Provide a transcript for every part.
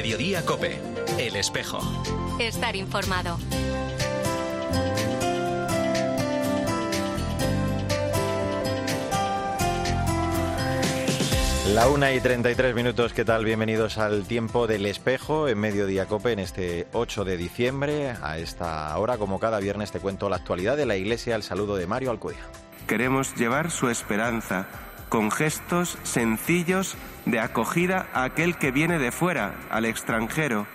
Mediodía Cope, El Espejo. Estar informado. La una y 33 minutos, ¿qué tal? Bienvenidos al tiempo del espejo en Mediodía Cope en este 8 de diciembre. A esta hora, como cada viernes, te cuento la actualidad de la Iglesia. El saludo de Mario Alcudia. Queremos llevar su esperanza con gestos sencillos de acogida a aquel que viene de fuera, al extranjero,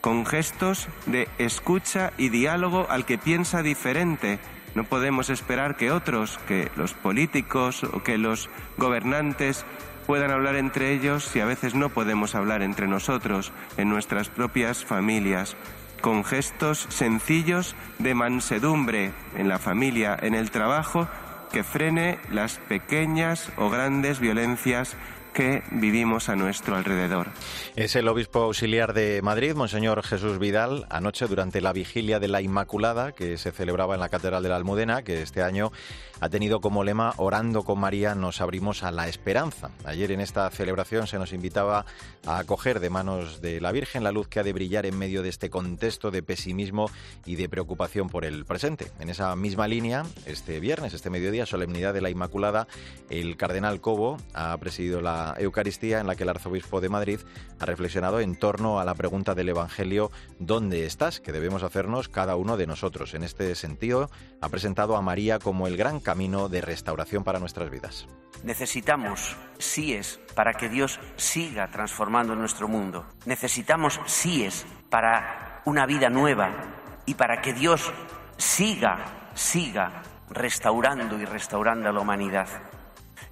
con gestos de escucha y diálogo al que piensa diferente. No podemos esperar que otros, que los políticos o que los gobernantes puedan hablar entre ellos si a veces no podemos hablar entre nosotros, en nuestras propias familias, con gestos sencillos de mansedumbre en la familia, en el trabajo, que frene las pequeñas o grandes violencias que vivimos a nuestro alrededor. Es el obispo auxiliar de Madrid, Monseñor Jesús Vidal, anoche durante la vigilia de la Inmaculada que se celebraba en la Catedral de la Almudena, que este año ha tenido como lema Orando con María nos abrimos a la esperanza. Ayer en esta celebración se nos invitaba a acoger de manos de la Virgen la luz que ha de brillar en medio de este contexto de pesimismo y de preocupación por el presente. En esa misma línea, este viernes, este mediodía, solemnidad de la Inmaculada, el cardenal Cobo ha presidido la Eucaristía en la que el arzobispo de Madrid ha reflexionado en torno a la pregunta del Evangelio ¿Dónde estás? que debemos hacernos cada uno de nosotros. En este sentido, ha presentado a María como el gran camino de restauración para nuestras vidas. Necesitamos síes para que Dios siga transformando nuestro mundo. Necesitamos síes para una vida nueva y para que Dios siga, siga restaurando y restaurando a la humanidad.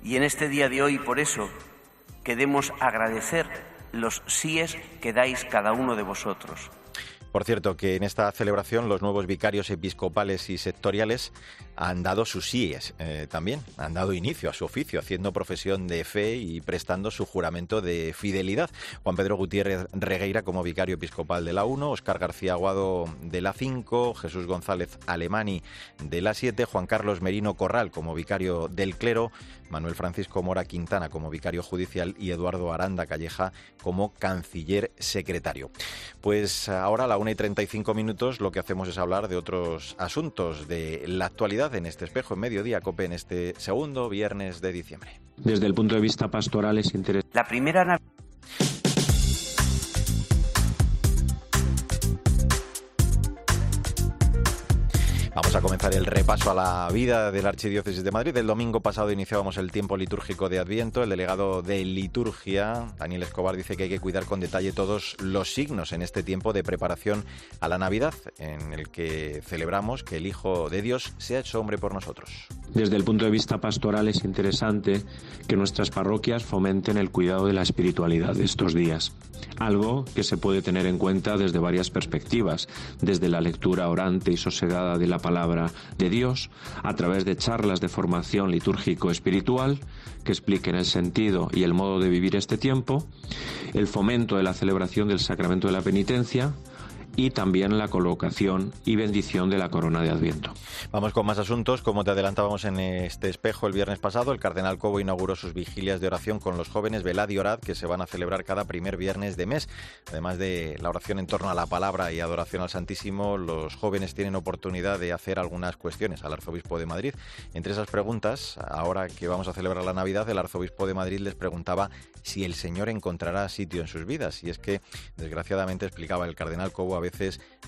Y en este día de hoy, por eso, queremos agradecer los síes que dais cada uno de vosotros. Por cierto, que en esta celebración los nuevos vicarios episcopales y sectoriales han dado sus síes eh, también, han dado inicio a su oficio, haciendo profesión de fe y prestando su juramento de fidelidad. Juan Pedro Gutiérrez Regueira como vicario episcopal de la 1, Oscar García Aguado de la 5, Jesús González Alemani de la 7, Juan Carlos Merino Corral como vicario del clero, Manuel Francisco Mora Quintana como vicario judicial y Eduardo Aranda Calleja como canciller secretario. Pues ahora a la 1 y 35 minutos lo que hacemos es hablar de otros asuntos de la actualidad en este espejo en mediodía COPE en este segundo viernes de diciembre. Desde el punto de vista pastoral es interesante. La primera Vamos a comenzar el repaso a la vida de la Archidiócesis de Madrid. El domingo pasado iniciábamos el tiempo litúrgico de Adviento. El delegado de liturgia, Daniel Escobar, dice que hay que cuidar con detalle todos los signos en este tiempo de preparación a la Navidad, en el que celebramos que el Hijo de Dios se ha hecho hombre por nosotros. Desde el punto de vista pastoral es interesante que nuestras parroquias fomenten el cuidado de la espiritualidad de estos días, algo que se puede tener en cuenta desde varias perspectivas, desde la lectura orante y sosegada de la palabra de Dios, a través de charlas de formación litúrgico-espiritual que expliquen el sentido y el modo de vivir este tiempo, el fomento de la celebración del sacramento de la penitencia, y también la colocación y bendición de la corona de Adviento. Vamos con más asuntos. Como te adelantábamos en este espejo el viernes pasado, el cardenal Cobo inauguró sus vigilias de oración con los jóvenes Velad y Orad que se van a celebrar cada primer viernes de mes. Además de la oración en torno a la palabra y adoración al Santísimo, los jóvenes tienen oportunidad de hacer algunas cuestiones al arzobispo de Madrid. Entre esas preguntas, ahora que vamos a celebrar la Navidad, el arzobispo de Madrid les preguntaba si el Señor encontrará sitio en sus vidas. Y es que, desgraciadamente, explicaba el cardenal Cobo,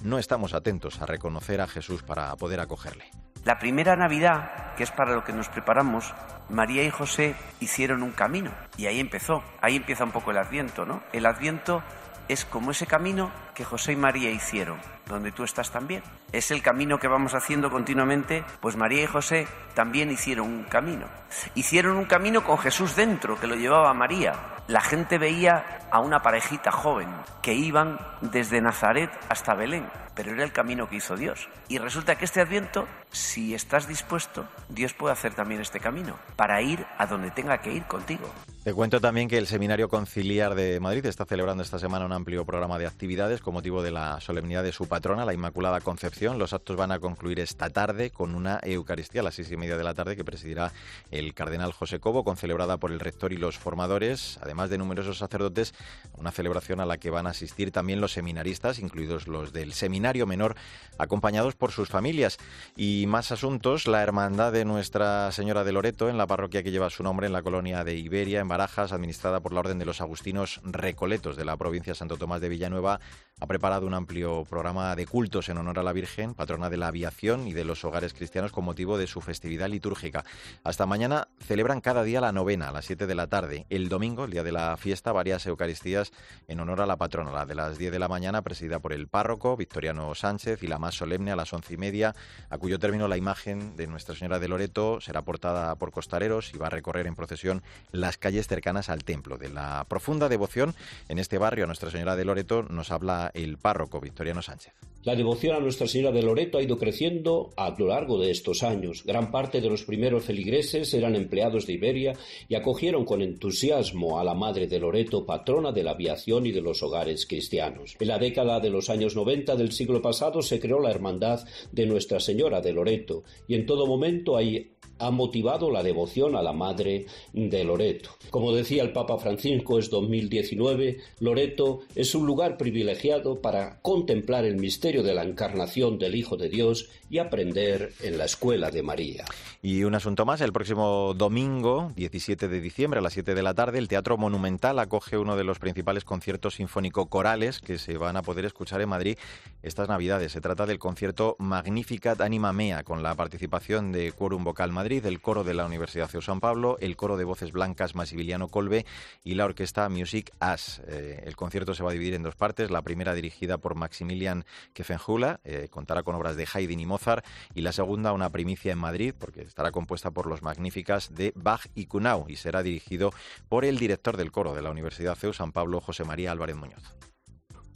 no estamos atentos a reconocer a Jesús para poder acogerle. La primera Navidad, que es para lo que nos preparamos, María y José hicieron un camino y ahí empezó, ahí empieza un poco el Adviento, ¿no? El Adviento es como ese camino que José y María hicieron, donde tú estás también. Es el camino que vamos haciendo continuamente, pues María y José también hicieron un camino. Hicieron un camino con Jesús dentro, que lo llevaba María. La gente veía a una parejita joven que iban desde Nazaret hasta Belén, pero era el camino que hizo Dios. Y resulta que este adviento, si estás dispuesto, Dios puede hacer también este camino para ir a donde tenga que ir contigo. Te cuento también que el Seminario Conciliar de Madrid está celebrando esta semana un amplio programa de actividades con motivo de la solemnidad de su patrona, la Inmaculada Concepción. Los actos van a concluir esta tarde con una Eucaristía a las seis y media de la tarde que presidirá el cardenal José Cobo, concelebrada por el rector y los formadores. Además, de numerosos sacerdotes, una celebración a la que van a asistir también los seminaristas, incluidos los del Seminario Menor, acompañados por sus familias. Y más asuntos, la hermandad de Nuestra Señora de Loreto, en la parroquia que lleva su nombre en la colonia de Iberia, en Barajas, administrada por la Orden de los Agustinos Recoletos de la provincia de Santo Tomás de Villanueva, ha preparado un amplio programa de cultos en honor a la Virgen, patrona de la aviación y de los hogares cristianos con motivo de su festividad litúrgica. Hasta mañana celebran cada día la novena a las 7 de la tarde. El domingo, el día de la fiesta, varias Eucaristías en honor a la patrona, la de las 10 de la mañana, presidida por el párroco Victoriano Sánchez, y la más solemne a las once y media, a cuyo término la imagen de Nuestra Señora de Loreto será portada por costareros y va a recorrer en procesión las calles cercanas al templo. De la profunda devoción en este barrio a Nuestra Señora de Loreto nos habla el párroco Victoriano Sánchez. La devoción a Nuestra Señora de Loreto ha ido creciendo a lo largo de estos años. Gran parte de los primeros feligreses eran empleados de Iberia y acogieron con entusiasmo a la Madre de Loreto, patrona de la aviación y de los hogares cristianos. En la década de los años 90 del siglo pasado se creó la Hermandad de Nuestra Señora de Loreto y en todo momento hay ha motivado la devoción a la Madre de Loreto. Como decía el Papa Francisco, es 2019, Loreto es un lugar privilegiado para contemplar el misterio de la encarnación del Hijo de Dios y aprender en la escuela de María. Y un asunto más, el próximo domingo, 17 de diciembre a las 7 de la tarde, el Teatro Monumental acoge uno de los principales conciertos sinfónico-corales que se van a poder escuchar en Madrid estas Navidades. Se trata del concierto Magnificat Anima Mea, con la participación de Quórum Vocal Madrid, el coro de la Universidad de San Pablo, el coro de voces blancas Maximiliano Colbe y la orquesta Music As. Eh, el concierto se va a dividir en dos partes. La primera dirigida por Maximilian Kefenjula, eh, contará con obras de Haydn y Mozart, y la segunda una primicia en Madrid, porque estará compuesta por los magníficas de Bach y Cunau y será dirigido por el director del coro de la Universidad CEU San Pablo, José María Álvarez Muñoz.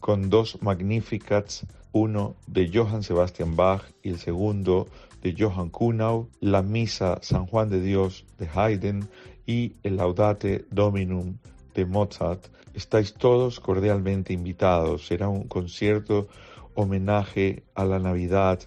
Con dos magníficas, uno de Johann Sebastian Bach y el segundo Johann Kunau, la Misa San Juan de Dios de Haydn y el Laudate Dominum de Mozart. Estáis todos cordialmente invitados. Será un concierto homenaje a la Navidad,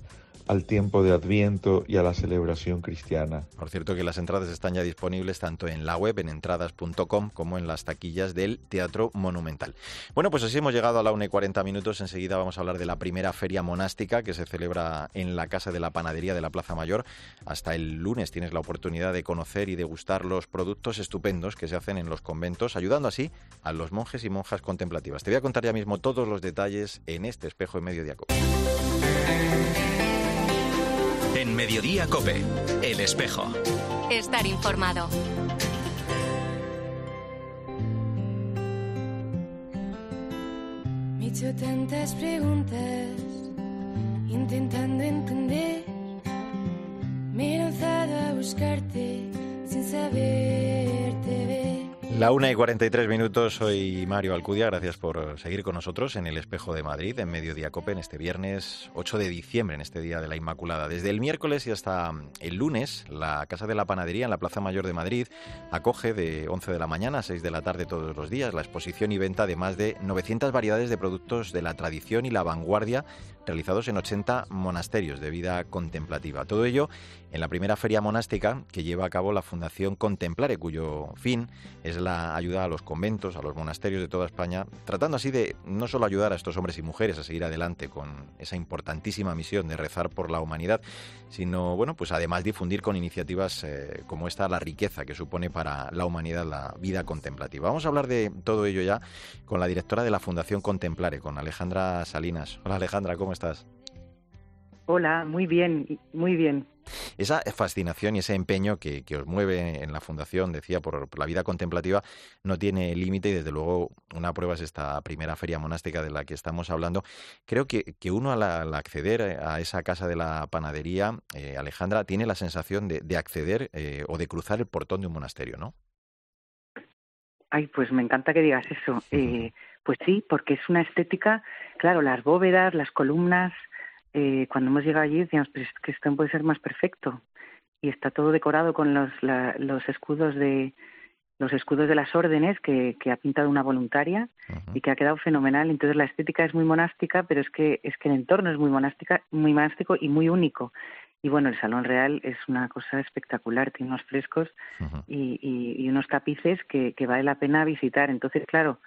al tiempo de Adviento y a la celebración cristiana. Por cierto que las entradas están ya disponibles tanto en la web, en entradas.com, como en las taquillas del Teatro Monumental. Bueno, pues así hemos llegado a la 1 y 40 minutos. Enseguida vamos a hablar de la primera feria monástica que se celebra en la Casa de la Panadería de la Plaza Mayor. Hasta el lunes tienes la oportunidad de conocer y degustar los productos estupendos que se hacen en los conventos, ayudando así a los monjes y monjas contemplativas. Te voy a contar ya mismo todos los detalles en este espejo en medio diaco. En Mediodía Cope, El Espejo. Estar informado. Me he hecho tantas preguntas, intentando entender. Me he lanzado a buscarte sin saberte ver. La una y 43 minutos, soy Mario Alcudia, gracias por seguir con nosotros en el Espejo de Madrid, en Mediodía Cope, en este viernes 8 de diciembre, en este Día de la Inmaculada. Desde el miércoles y hasta el lunes, la Casa de la Panadería en la Plaza Mayor de Madrid acoge de 11 de la mañana a 6 de la tarde todos los días la exposición y venta de más de 900 variedades de productos de la tradición y la vanguardia realizados en 80 monasterios de vida contemplativa. Todo ello en la primera feria monástica que lleva a cabo la Fundación Contemplare, cuyo fin es la ayuda a los conventos, a los monasterios de toda España, tratando así de no solo ayudar a estos hombres y mujeres a seguir adelante con esa importantísima misión de rezar por la humanidad, sino, bueno, pues además difundir con iniciativas eh, como esta la riqueza que supone para la humanidad la vida contemplativa. Vamos a hablar de todo ello ya con la directora de la Fundación Contemplare, con Alejandra Salinas. Hola Alejandra, ¿cómo estás? Hola, muy bien, muy bien. Esa fascinación y ese empeño que, os mueve en la Fundación, decía, por, la vida contemplativa, no tiene límite y desde luego una prueba es esta primera feria monástica de la que estamos hablando. Creo que, que uno al, acceder a esa casa de la panadería, eh, Alejandra, tiene la sensación de, acceder eh, o de cruzar el portón de un monasterio, ¿no? Ay, pues me encanta que digas eso. Eh, pues sí, porque es una estética, claro, las bóvedas, las columnas, eh, cuando hemos llegado allí decíamos, pero es que esto puede ser más perfecto. Y está todo decorado con los, los escudos de los escudos de las órdenes que, que ha pintado una voluntaria y que ha quedado fenomenal. Entonces la estética es muy monástica, pero es que es que el entorno es muy monástica, muy monástico y muy único. Y bueno, el Salón Real es una cosa espectacular, tiene unos frescos y, y, unos tapices que, que, vale la pena visitar. Entonces, claro,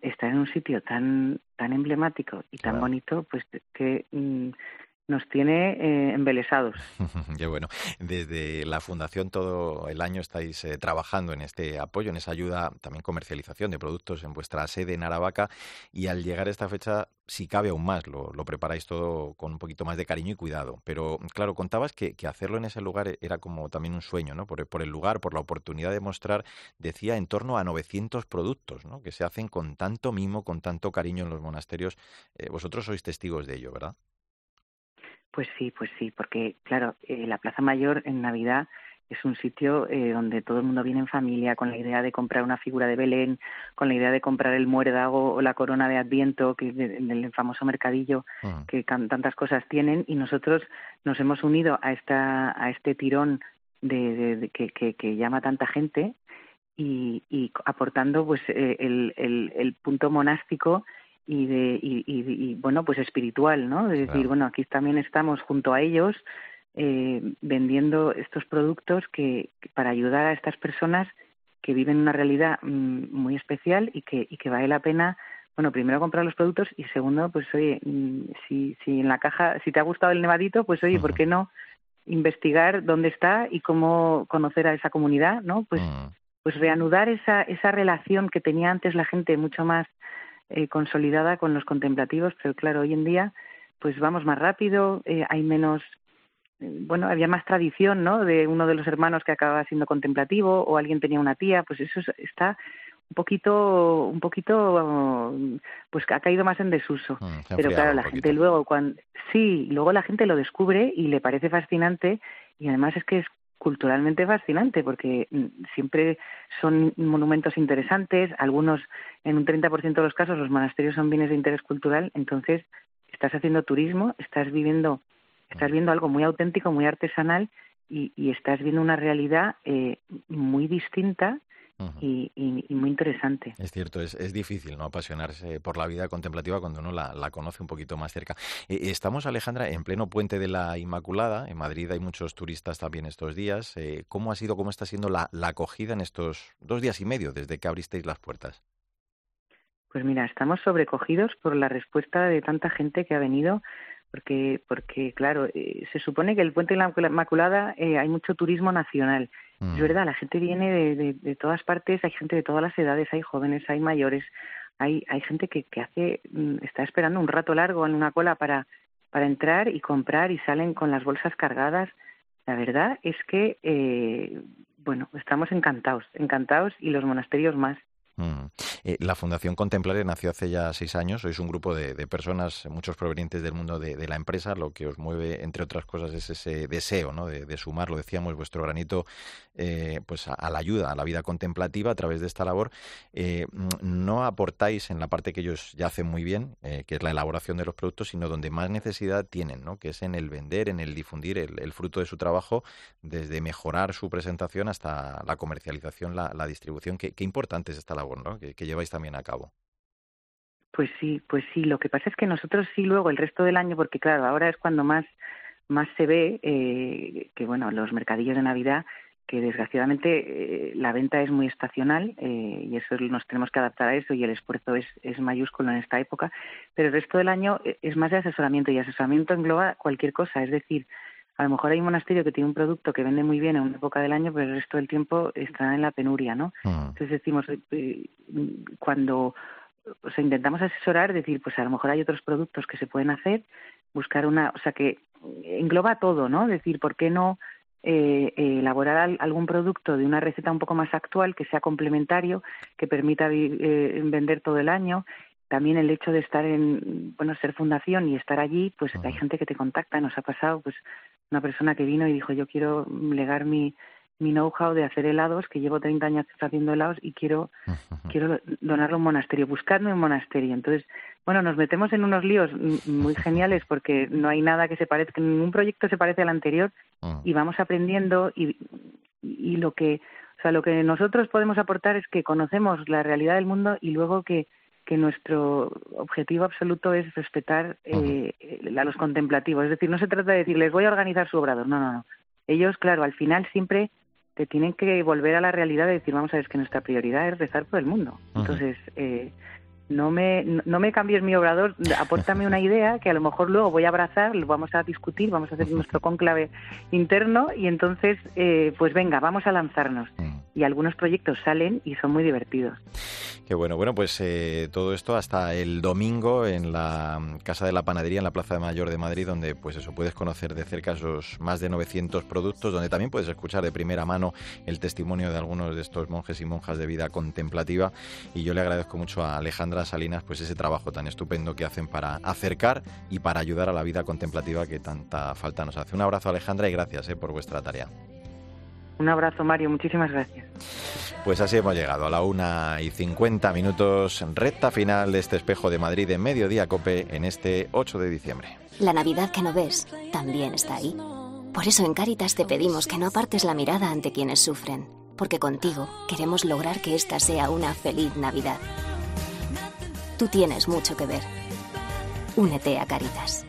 estar en un sitio tan tan emblemático y tan bonito, pues que mm, nos tiene eh, embelesados. Qué bueno. Desde la Fundación todo el año estáis eh, trabajando en este apoyo, en esa ayuda, también comercialización de productos en vuestra sede en Aravaca y al llegar a esta fecha, si cabe aún más, lo, preparáis todo con un poquito más de cariño y cuidado. Pero claro, contabas que, hacerlo en ese lugar era como también un sueño, ¿no? Por, el lugar, por la oportunidad de mostrar, decía, en torno a 900 productos, ¿no? Que se hacen con tanto mimo, con tanto cariño en los monasterios. Eh, vosotros sois testigos de ello, ¿verdad? Pues sí, pues sí, porque claro, eh, la Plaza Mayor en Navidad es un sitio eh, donde todo el mundo viene en familia con la idea de comprar una figura de Belén, con la idea de comprar el muérdago o la corona de Adviento, que en el famoso mercadillo ah. que tantas cosas tienen, y nosotros nos hemos unido a esta a este tirón de, que, que, llama tanta gente y, y aportando pues eh, el, el, el punto monástico y de y, y, bueno pues espiritual no de decir bueno aquí también estamos junto a ellos eh, vendiendo estos productos que, para ayudar a estas personas que viven una realidad mm, muy especial y que y que vale la pena bueno primero comprar los productos y segundo pues oye mm, si si en la caja si te ha gustado el nevadito pues oye por qué no investigar dónde está y cómo conocer a esa comunidad no pues pues reanudar esa esa relación que tenía antes la gente mucho más eh, consolidada con los contemplativos, pero claro, hoy en día pues vamos más rápido, eh, hay menos, eh, bueno, había más tradición, ¿no? De uno de los hermanos que acababa siendo contemplativo o alguien tenía una tía, pues eso está un poquito, un poquito, pues ha caído más en desuso. Mm, pero claro, la gente luego, cuando, sí, luego la gente lo descubre y le parece fascinante y además es que es culturalmente fascinante porque mm, siempre son monumentos interesantes, algunos en un 30% de los casos los monasterios son bienes de interés cultural, entonces estás haciendo turismo, estás viviendo, estás viendo algo muy auténtico, muy artesanal y, y estás viendo una realidad eh, muy distinta y, muy interesante. Es cierto, es, es, difícil no apasionarse por la vida contemplativa cuando uno la, la conoce un poquito más cerca. Eh, estamos, Alejandra, en pleno puente de la Inmaculada. En Madrid hay muchos turistas también estos días. Eh, ¿Cómo ha sido, cómo está siendo la, la acogida en estos dos días y medio desde que abristeis las puertas? Pues mira, estamos sobrecogidos por la respuesta de tanta gente que ha venido porque, porque claro, eh, se supone que el Puente de la Inmaculada eh, hay mucho turismo nacional. Es mm. verdad, la gente viene de, de, todas partes, hay gente de todas las edades, hay jóvenes, hay mayores, hay, hay gente que, que hace, mm, está esperando un rato largo en una cola para, para entrar y comprar y salen con las bolsas cargadas. La verdad es que, eh, bueno, estamos encantados, encantados y los monasterios más. Mm. Eh, la Fundación Contemplaria nació hace ya seis años. Sois un grupo de, personas, muchos provenientes del mundo de, la empresa. Lo que os mueve, entre otras cosas, es ese deseo ¿no? de, sumar, lo decíamos, vuestro granito eh, pues a, la ayuda, a la vida contemplativa a través de esta labor. Eh, no aportáis en la parte que ellos ya hacen muy bien, que es la elaboración de los productos, sino donde más necesidad tienen, ¿no? que es en el vender, en el difundir el, fruto de su trabajo, desde mejorar su presentación hasta la comercialización, la, distribución. Qué importante es esta labor que, lleváis también a cabo. Pues sí, pues sí. Lo que pasa es que nosotros sí luego el resto del año, porque claro, ahora es cuando más más se ve eh, que bueno los mercadillos de Navidad que desgraciadamente eh, la venta es muy estacional eh, y eso nos tenemos que adaptar a eso y el esfuerzo es, es mayúsculo en esta época, pero el resto del año es más de asesoramiento y asesoramiento engloba cualquier cosa, es decir, a lo mejor hay un monasterio que tiene un producto que vende muy bien en una época del año, pero el resto del tiempo está en la penuria, ¿no? Ah. Entonces decimos, eh, cuando o sea, intentamos asesorar, decir, pues a lo mejor hay otros productos que se pueden hacer, buscar una, o sea, que engloba todo, ¿no? Decir, ¿por qué no eh, elaborar algún producto de una receta un poco más actual, que sea complementario, que permita eh, vender todo el año también el hecho de estar en, bueno, ser fundación y estar allí, pues hay gente que te contacta, nos ha pasado, pues una persona que vino y dijo, yo quiero legar mi, mi know-how de hacer helados, que llevo 30 años haciendo helados y quiero, quiero donarlo a un monasterio, buscarme un monasterio. Entonces, bueno, nos metemos en unos líos muy geniales porque no hay nada que se parezca, ningún proyecto se parece al anterior ah. y vamos aprendiendo y, y lo que, o sea, lo que nosotros podemos aportar es que conocemos la realidad del mundo y luego que que nuestro objetivo absoluto es respetar eh, a los contemplativos. Es decir, no se trata de decirles voy a organizar su obrador. No, no, no. Ellos, claro, al final siempre te tienen que volver a la realidad de decir, vamos a ver, que nuestra prioridad es rezar por el mundo. Entonces, eh, no me, no me cambies mi obrador, apórtame una idea que a lo mejor luego voy a abrazar, lo vamos a discutir, vamos a hacer nuestro conclave interno y entonces, eh, pues venga, vamos a lanzarnos y algunos proyectos salen y son muy divertidos. Qué bueno. Bueno, pues eh, todo esto hasta el domingo en la Casa de la Panadería, en la Plaza Mayor de Madrid, donde pues eso puedes conocer de cerca esos más de 900 productos, donde también puedes escuchar de primera mano el testimonio de algunos de estos monjes y monjas de vida contemplativa. Y yo le agradezco mucho a Alejandra Salinas pues ese trabajo tan estupendo que hacen para acercar y para ayudar a la vida contemplativa que tanta falta nos hace. Un abrazo Alejandra y gracias eh, por vuestra tarea. Un abrazo, Mario. Muchísimas gracias. Pues así hemos llegado a la una y 50 minutos, recta final de este espejo de Madrid en Mediodía Cope en este 8 de diciembre. La Navidad que no ves también está ahí. Por eso en Cáritas te pedimos que no apartes la mirada ante quienes sufren, porque contigo queremos lograr que esta sea una feliz Navidad. Tú tienes mucho que ver. Únete a Cáritas.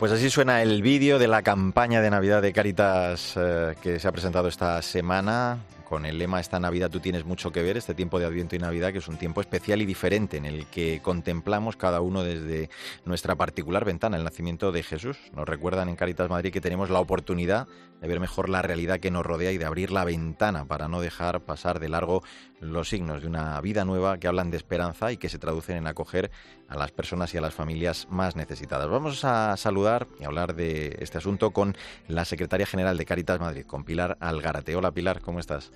Pues así suena el vídeo de la campaña de Navidad de Caritas eh, que se ha presentado esta semana con el lema Esta Navidad tú tienes mucho que ver, este tiempo de Adviento y Navidad, que es un tiempo especial y diferente en el que contemplamos cada uno desde nuestra particular ventana el nacimiento de Jesús. Nos recuerdan en Caritas Madrid que tenemos la oportunidad de ver mejor la realidad que nos rodea y de abrir la ventana para no dejar pasar de largo los signos de una vida nueva que hablan de esperanza y que se traducen en acoger a las personas y a las familias más necesitadas. Vamos a saludar y hablar de este asunto con la secretaria general de Caritas Madrid, con Pilar Algarate. Hola Pilar, ¿cómo estás?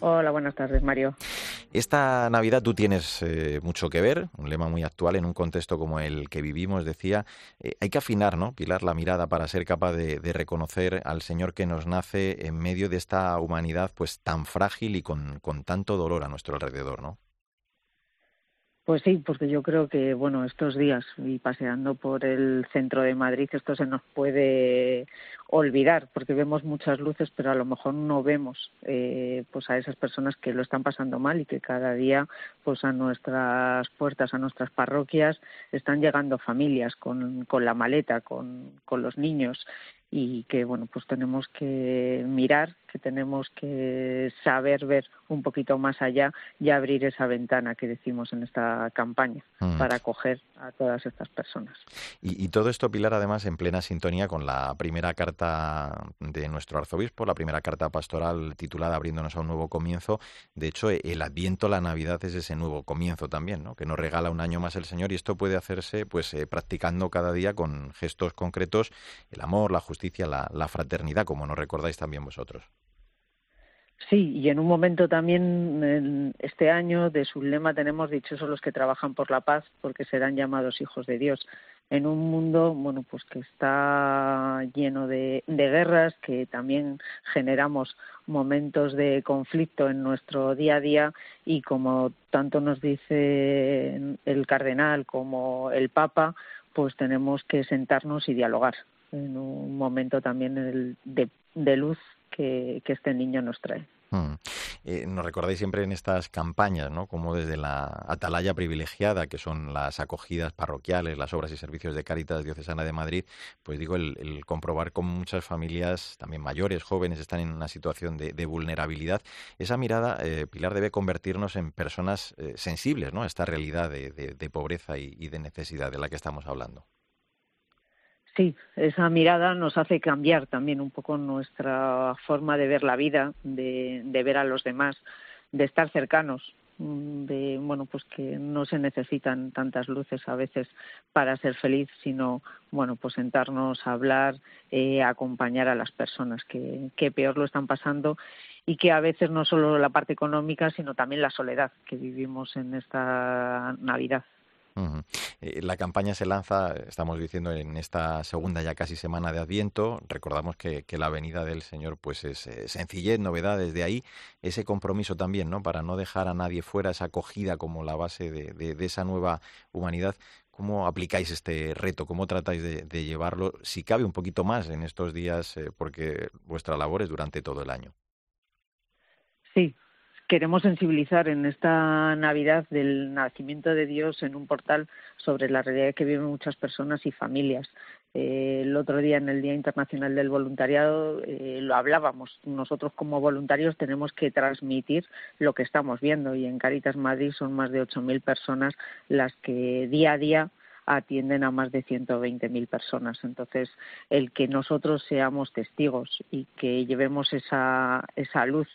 Hola, buenas tardes, Mario. Esta Navidad tú tienes eh, mucho que ver, un lema muy actual en un contexto como el que vivimos, decía, eh, hay que afinar, ¿no? Pilar la mirada para ser capaz de, reconocer al Señor que nos nace en medio de esta humanidad pues tan frágil y con, con tanto dolor a nuestro alrededor, ¿no? Pues sí, porque yo creo que, bueno, estos días y paseando por el centro de Madrid, esto se nos puede olvidar, porque vemos muchas luces, pero a lo mejor no vemos eh, pues a esas personas que lo están pasando mal y que cada día, pues a nuestras puertas, a nuestras parroquias, están llegando familias con, con la maleta, con, con los niños y que bueno pues tenemos que mirar que tenemos que saber ver un poquito más allá y abrir esa ventana que decimos en esta campaña mm. para acoger a todas estas personas. Y, y, todo esto Pilar además en plena sintonía con la primera carta de nuestro arzobispo la primera carta pastoral titulada abriéndonos a un nuevo comienzo. De hecho el Adviento la Navidad es ese nuevo comienzo también no que nos regala un año más el Señor y esto puede hacerse pues eh, practicando cada día con gestos concretos el amor la justicia justicia, la, fraternidad, como nos recordáis también vosotros. Sí, y en un momento también este año de su lema tenemos dichosos los que trabajan por la paz, porque serán llamados hijos de Dios. En un mundo, bueno, pues que está lleno de guerras, que también generamos momentos de conflicto en nuestro día a día y como tanto nos dice el cardenal como el Papa, pues tenemos que sentarnos y dialogar en un momento también de, luz que, este niño nos trae. Mm. Eh, nos recordáis siempre en estas campañas, ¿no? Como desde la atalaya privilegiada, que son las acogidas parroquiales, las obras y servicios de Cáritas Diocesana de Madrid, pues digo, el, comprobar cómo muchas familias, también mayores, jóvenes, están en una situación de, vulnerabilidad. Esa mirada, eh, Pilar, debe convertirnos en personas eh, sensibles, ¿no? A esta realidad de, pobreza y de necesidad de la que estamos hablando. Sí, esa mirada nos hace cambiar también un poco nuestra forma de ver la vida, de, ver a los demás, de estar cercanos, mm, de bueno pues que no se necesitan tantas luces a veces para ser feliz sino bueno pues sentarnos a hablar eh, acompañar a las personas que peor lo están pasando y que a veces no solo la parte económica sino también la soledad que vivimos en esta navidad eh, la campaña se lanza, estamos diciendo, en esta segunda ya casi semana de Adviento. Recordamos que, la venida del Señor pues es eh, sencillez, novedad desde ahí. Ese compromiso también, ¿no? Para no dejar a nadie fuera, esa acogida como la base de, esa nueva humanidad. ¿Cómo aplicáis este reto? ¿Cómo tratáis de, llevarlo, si cabe un poquito más en estos días, eh, porque vuestra labor es durante todo el año? Sí, queremos sensibilizar en esta Navidad del nacimiento de Dios en un portal sobre la realidad que viven muchas personas y familias. Eh, el otro día en el Día Internacional del Voluntariado eh, lo hablábamos. Nosotros como voluntarios tenemos que transmitir lo que estamos viendo y en Caritas Madrid son más de 8.000 personas las que día a día atienden a más de 120.000 personas. Entonces, el que nosotros seamos testigos y que llevemos esa, esa luz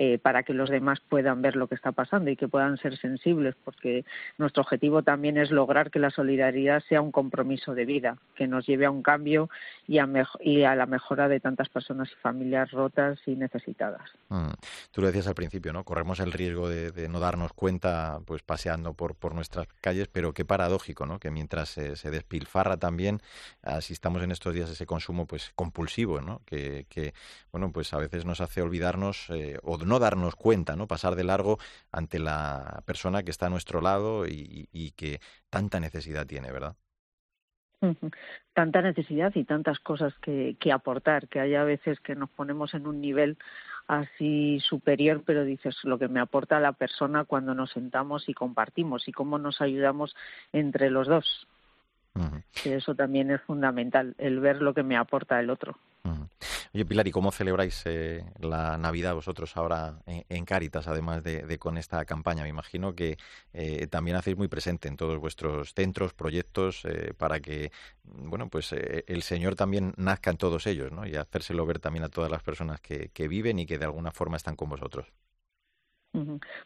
eh, para que los demás puedan ver lo que está pasando y que puedan ser sensibles, porque nuestro objetivo también es lograr que la solidaridad sea un compromiso de vida, que nos lleve a un cambio y a, y a la mejora de tantas personas y familias rotas y necesitadas. Mm. Tú lo decías al principio, ¿no? Corremos el riesgo de, no darnos cuenta, pues paseando por, por nuestras calles, pero qué paradójico, ¿no? Que mientras se, despilfarra también, asistamos en estos días a ese consumo, pues compulsivo, ¿no? Que, bueno, pues a veces nos hace olvidarnos eh, o no darnos cuenta, ¿no? Pasar de largo ante la persona que está a nuestro lado y, que tanta necesidad tiene, ¿verdad? Tanta necesidad y tantas cosas que, que aportar, que hay a veces que nos ponemos en un nivel así superior, pero dices lo que me aporta la persona cuando nos sentamos y compartimos y cómo nos ayudamos entre los dos. Eso también es fundamental, el ver lo que me aporta el otro. Oye, Pilar, ¿y cómo celebráis eh, la Navidad vosotros ahora en, Cáritas, además de, con esta campaña? Me imagino que eh, también hacéis muy presente en todos vuestros centros, proyectos, eh, para que, bueno, pues el Señor también nazca en todos ellos, ¿no? Y hacérselo ver también a todas las personas que viven y que de alguna forma están con vosotros.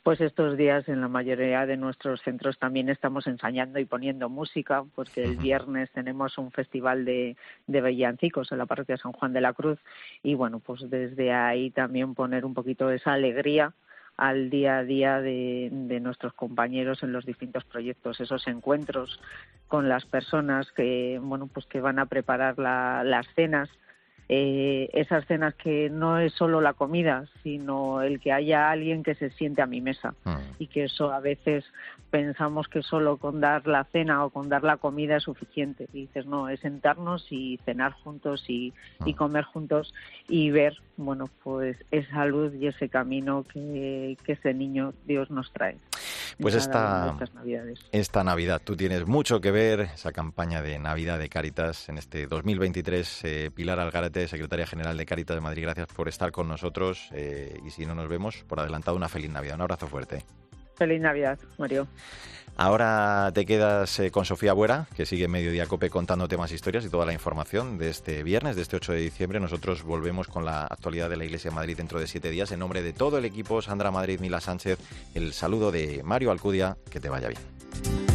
Pues estos días en la mayoría de nuestros centros también estamos ensayando y poniendo música, porque el viernes tenemos un festival de, de villancicos en la parroquia San Juan de la Cruz y bueno, pues desde ahí también poner un poquito esa alegría al día a día de, de, nuestros compañeros en los distintos proyectos, esos encuentros con las personas que bueno pues que van a preparar las cenas eh, esas cenas que no es solo la comida, sino el que haya alguien que se siente a mi mesa mm. y que eso a veces pensamos que solo con dar la cena o con dar la comida es suficiente. Y dices, no, es sentarnos y cenar juntos y, y mm. comer juntos y ver, bueno, pues esa luz y ese camino que, que ese niño Dios nos trae. Pues esta, esta Navidad, tú tienes mucho que ver, esa campaña de Navidad de Cáritas en este 2023. Eh, Pilar Algarete, secretaria general de Cáritas de Madrid, gracias por estar con nosotros eh, y si no nos vemos, por adelantado una feliz Navidad. Un abrazo fuerte. Feliz Navidad, Mario. Ahora te quedas eh, con Sofía Buera, que sigue Mediodía Cope contándote más historias y toda la información de este viernes, de este 8 de diciembre. Nosotros volvemos con la actualidad de la Iglesia de Madrid dentro de siete días. En nombre de todo el equipo, Sandra Madrid, Mila Sánchez, el saludo de Mario Alcudia. Que te vaya bien.